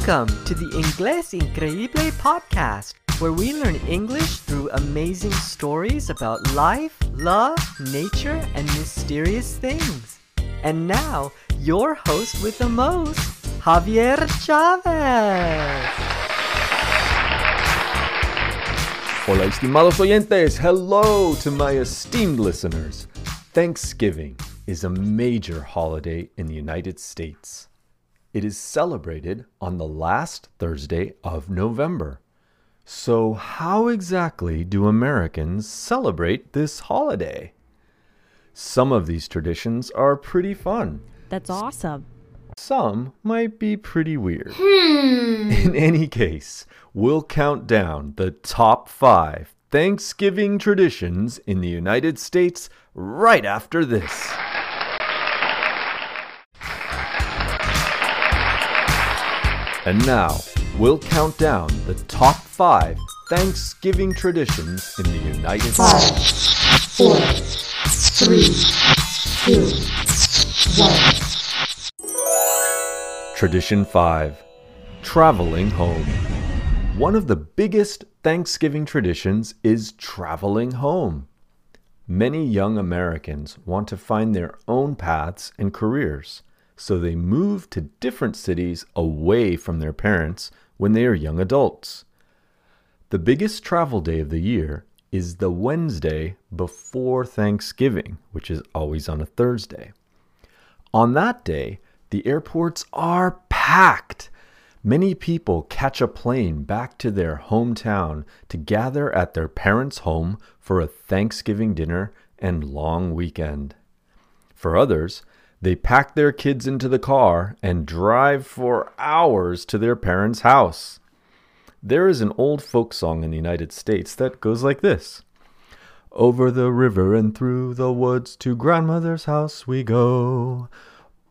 Welcome to the Inglés Increíble podcast, where we learn English through amazing stories about life, love, nature, and mysterious things. And now, your host with the most, Javier Chavez. Hola, estimados oyentes. Hello to my esteemed listeners. Thanksgiving is a major holiday in the United States. It is celebrated on the last Thursday of November. So, how exactly do Americans celebrate this holiday? Some of these traditions are pretty fun. That's awesome. Some might be pretty weird. Hmm. In any case, we'll count down the top five Thanksgiving traditions in the United States right after this. And now, we'll count down the top five Thanksgiving traditions in the United States. four, three, two, one. Tradition 5 Traveling Home. One of the biggest Thanksgiving traditions is traveling home. Many young Americans want to find their own paths and careers, so they move to different cities away from their parents when they are young adults. The biggest travel day of the year is the Wednesday before Thanksgiving, which is always on a Thursday. On that day, the airports are packed. Many people catch a plane back to their hometown to gather at their parents' home for a Thanksgiving dinner and long weekend. For others, they pack their kids into the car and drive for hours to their parents' house. There is an old folk song in the United States that goes like this Over the river and through the woods to grandmother's house we go.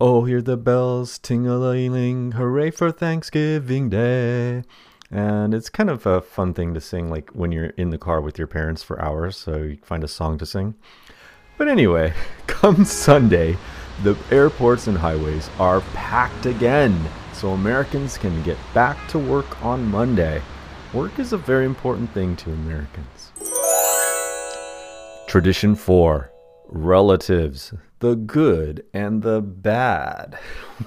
Oh, hear the bells ting-a-ling, hooray for Thanksgiving Day. And it's kind of a fun thing to sing like when you're in the car with your parents for hours, so you find a song to sing. But anyway, come Sunday, the airports and highways are packed again, so Americans can get back to work on Monday. Work is a very important thing to Americans. Tradition 4 Relatives, the good and the bad.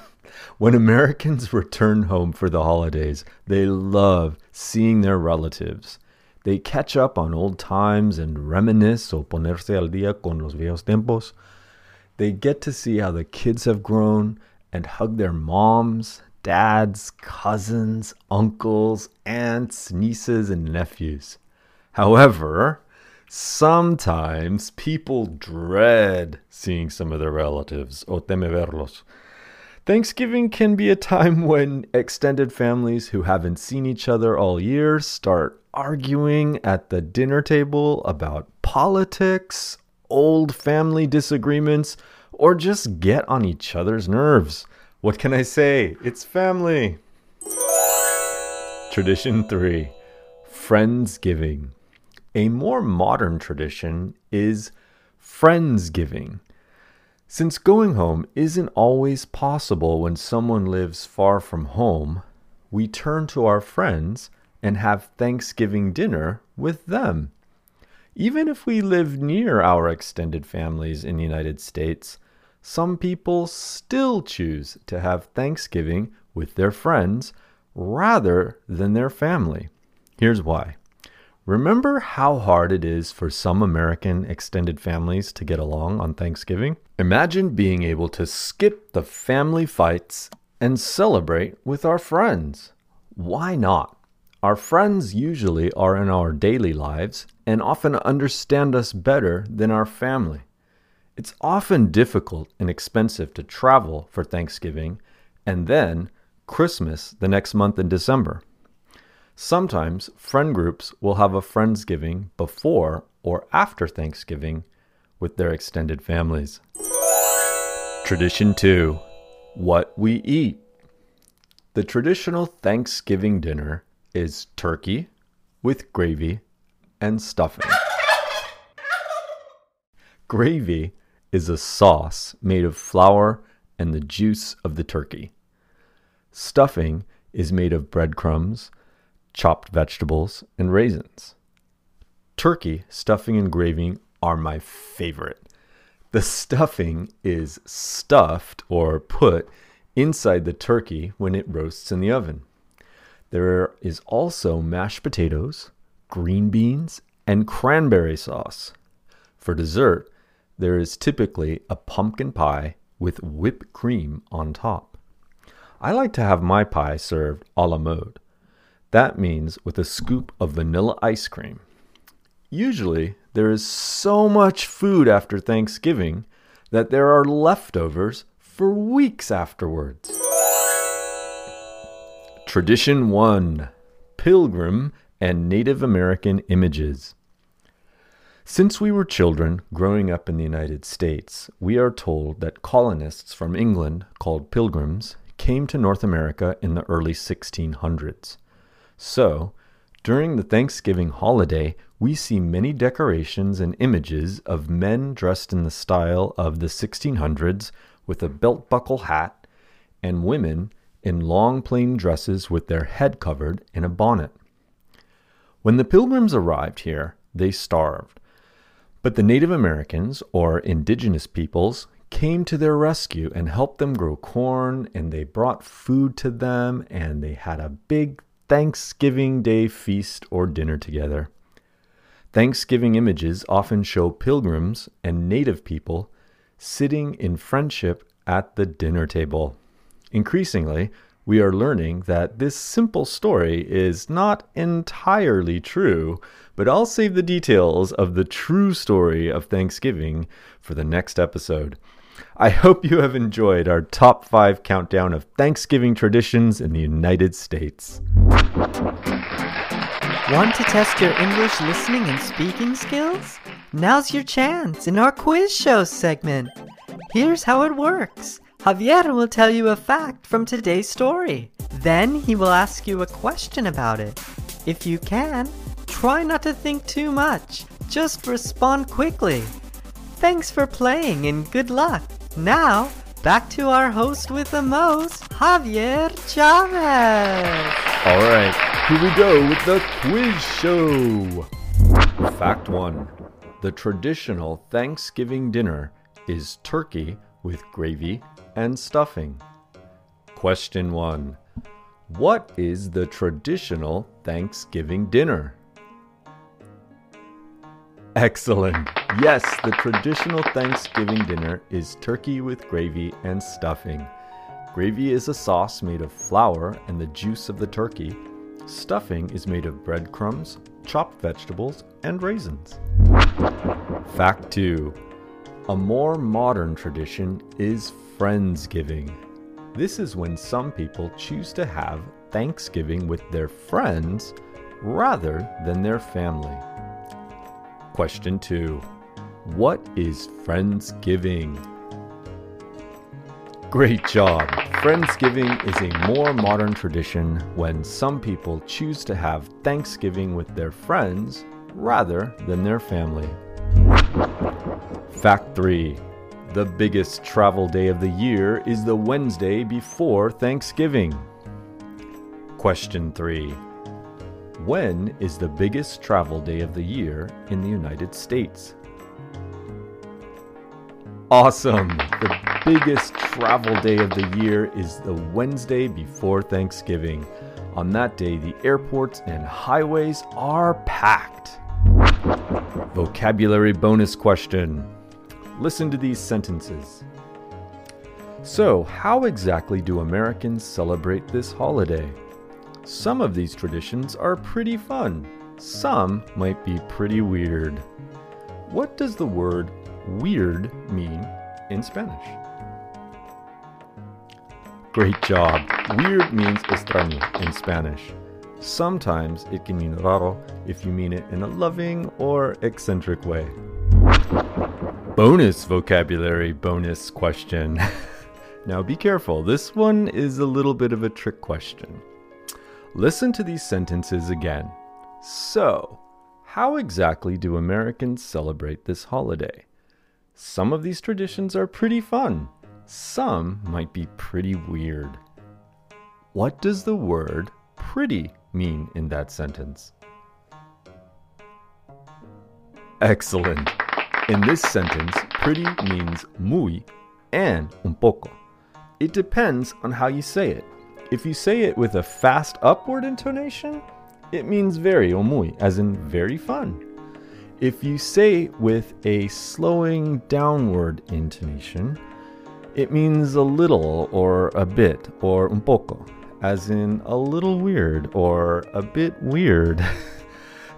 when Americans return home for the holidays, they love seeing their relatives. They catch up on old times and reminisce o ponerse al día con los viejos tiempos. They get to see how the kids have grown and hug their moms, dads, cousins, uncles, aunts, nieces, and nephews. However, sometimes people dread seeing some of their relatives o teme verlos. Thanksgiving can be a time when extended families who haven't seen each other all year start arguing at the dinner table about politics, old family disagreements, or just get on each other's nerves. What can I say? It's family. Tradition 3 Friendsgiving. A more modern tradition is Friendsgiving. Since going home isn't always possible when someone lives far from home, we turn to our friends and have Thanksgiving dinner with them. Even if we live near our extended families in the United States, some people still choose to have Thanksgiving with their friends rather than their family. Here's why. Remember how hard it is for some American extended families to get along on Thanksgiving? Imagine being able to skip the family fights and celebrate with our friends. Why not? Our friends usually are in our daily lives and often understand us better than our family. It's often difficult and expensive to travel for Thanksgiving and then Christmas the next month in December. Sometimes friend groups will have a Friendsgiving before or after Thanksgiving with their extended families. Tradition 2 What we eat. The traditional Thanksgiving dinner is turkey with gravy and stuffing. Gravy is a sauce made of flour and the juice of the turkey. Stuffing is made of breadcrumbs, chopped vegetables, and raisins. Turkey, stuffing, and gravy are my favorite. The stuffing is stuffed or put inside the turkey when it roasts in the oven. There is also mashed potatoes, green beans, and cranberry sauce. For dessert, there is typically a pumpkin pie with whipped cream on top. I like to have my pie served a la mode. That means with a scoop of vanilla ice cream. Usually, there is so much food after Thanksgiving that there are leftovers for weeks afterwards. Tradition 1 Pilgrim and Native American Images. Since we were children growing up in the United States, we are told that colonists from England, called pilgrims, came to North America in the early 1600s. So, during the Thanksgiving holiday, we see many decorations and images of men dressed in the style of the 1600s with a belt buckle hat, and women in long plain dresses with their head covered in a bonnet. When the pilgrims arrived here, they starved. But the Native Americans, or indigenous peoples, came to their rescue and helped them grow corn, and they brought food to them, and they had a big Thanksgiving Day feast or dinner together. Thanksgiving images often show pilgrims and native people sitting in friendship at the dinner table. Increasingly, we are learning that this simple story is not entirely true, but I'll save the details of the true story of Thanksgiving for the next episode. I hope you have enjoyed our top five countdown of Thanksgiving traditions in the United States. Want to test your English listening and speaking skills? Now's your chance in our quiz show segment. Here's how it works. Javier will tell you a fact from today's story. Then he will ask you a question about it. If you can, try not to think too much. Just respond quickly. Thanks for playing and good luck. Now, back to our host with the most, Javier Chavez. All right, here we go with the quiz show. Fact one The traditional Thanksgiving dinner is turkey with gravy and stuffing. Question one What is the traditional Thanksgiving dinner? Excellent. Yes, the traditional Thanksgiving dinner is turkey with gravy and stuffing. Gravy is a sauce made of flour and the juice of the turkey. Stuffing is made of breadcrumbs, chopped vegetables, and raisins. Fact 2 A more modern tradition is Friendsgiving. This is when some people choose to have Thanksgiving with their friends rather than their family. Question 2 What is Friendsgiving? Great job! Friendsgiving is a more modern tradition when some people choose to have Thanksgiving with their friends rather than their family. Fact 3 The biggest travel day of the year is the Wednesday before Thanksgiving. Question 3 When is the biggest travel day of the year in the United States? Awesome! The biggest travel day of the year is the Wednesday before Thanksgiving. On that day, the airports and highways are packed. Vocabulary bonus question. Listen to these sentences. So, how exactly do Americans celebrate this holiday? Some of these traditions are pretty fun. Some might be pretty weird. What does the word weird mean in Spanish? Great job. Weird means extraño in Spanish. Sometimes it can mean raro if you mean it in a loving or eccentric way. Bonus vocabulary bonus question. now be careful, this one is a little bit of a trick question. Listen to these sentences again. So, how exactly do Americans celebrate this holiday? Some of these traditions are pretty fun. Some might be pretty weird. What does the word pretty mean in that sentence? Excellent. In this sentence, pretty means muy and un poco. It depends on how you say it. If you say it with a fast upward intonation, it means very or muy, as in very fun. If you say with a slowing downward intonation, it means a little or a bit or un poco, as in a little weird or a bit weird.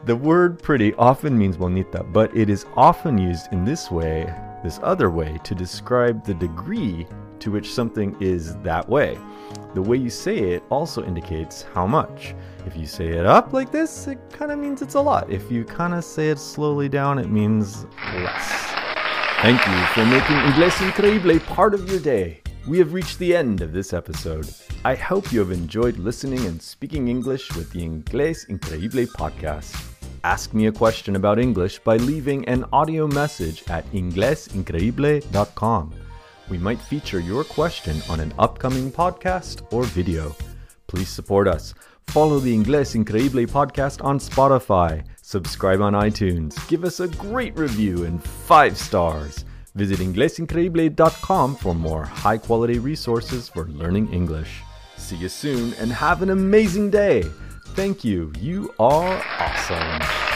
the word pretty often means bonita, but it is often used in this way, this other way, to describe the degree to which something is that way. The way you say it also indicates how much. If you say it up like this, it kind of means it's a lot. If you kind of say it slowly down, it means less. Thank you for making Inglés Increíble part of your day. We have reached the end of this episode. I hope you have enjoyed listening and speaking English with the Inglés Increíble podcast. Ask me a question about English by leaving an audio message at inglesincreible.com. We might feature your question on an upcoming podcast or video. Please support us. Follow the Inglés Increíble podcast on Spotify. Subscribe on iTunes. Give us a great review and five stars. Visit inglesincreible.com for more high quality resources for learning English. See you soon and have an amazing day. Thank you. You are awesome.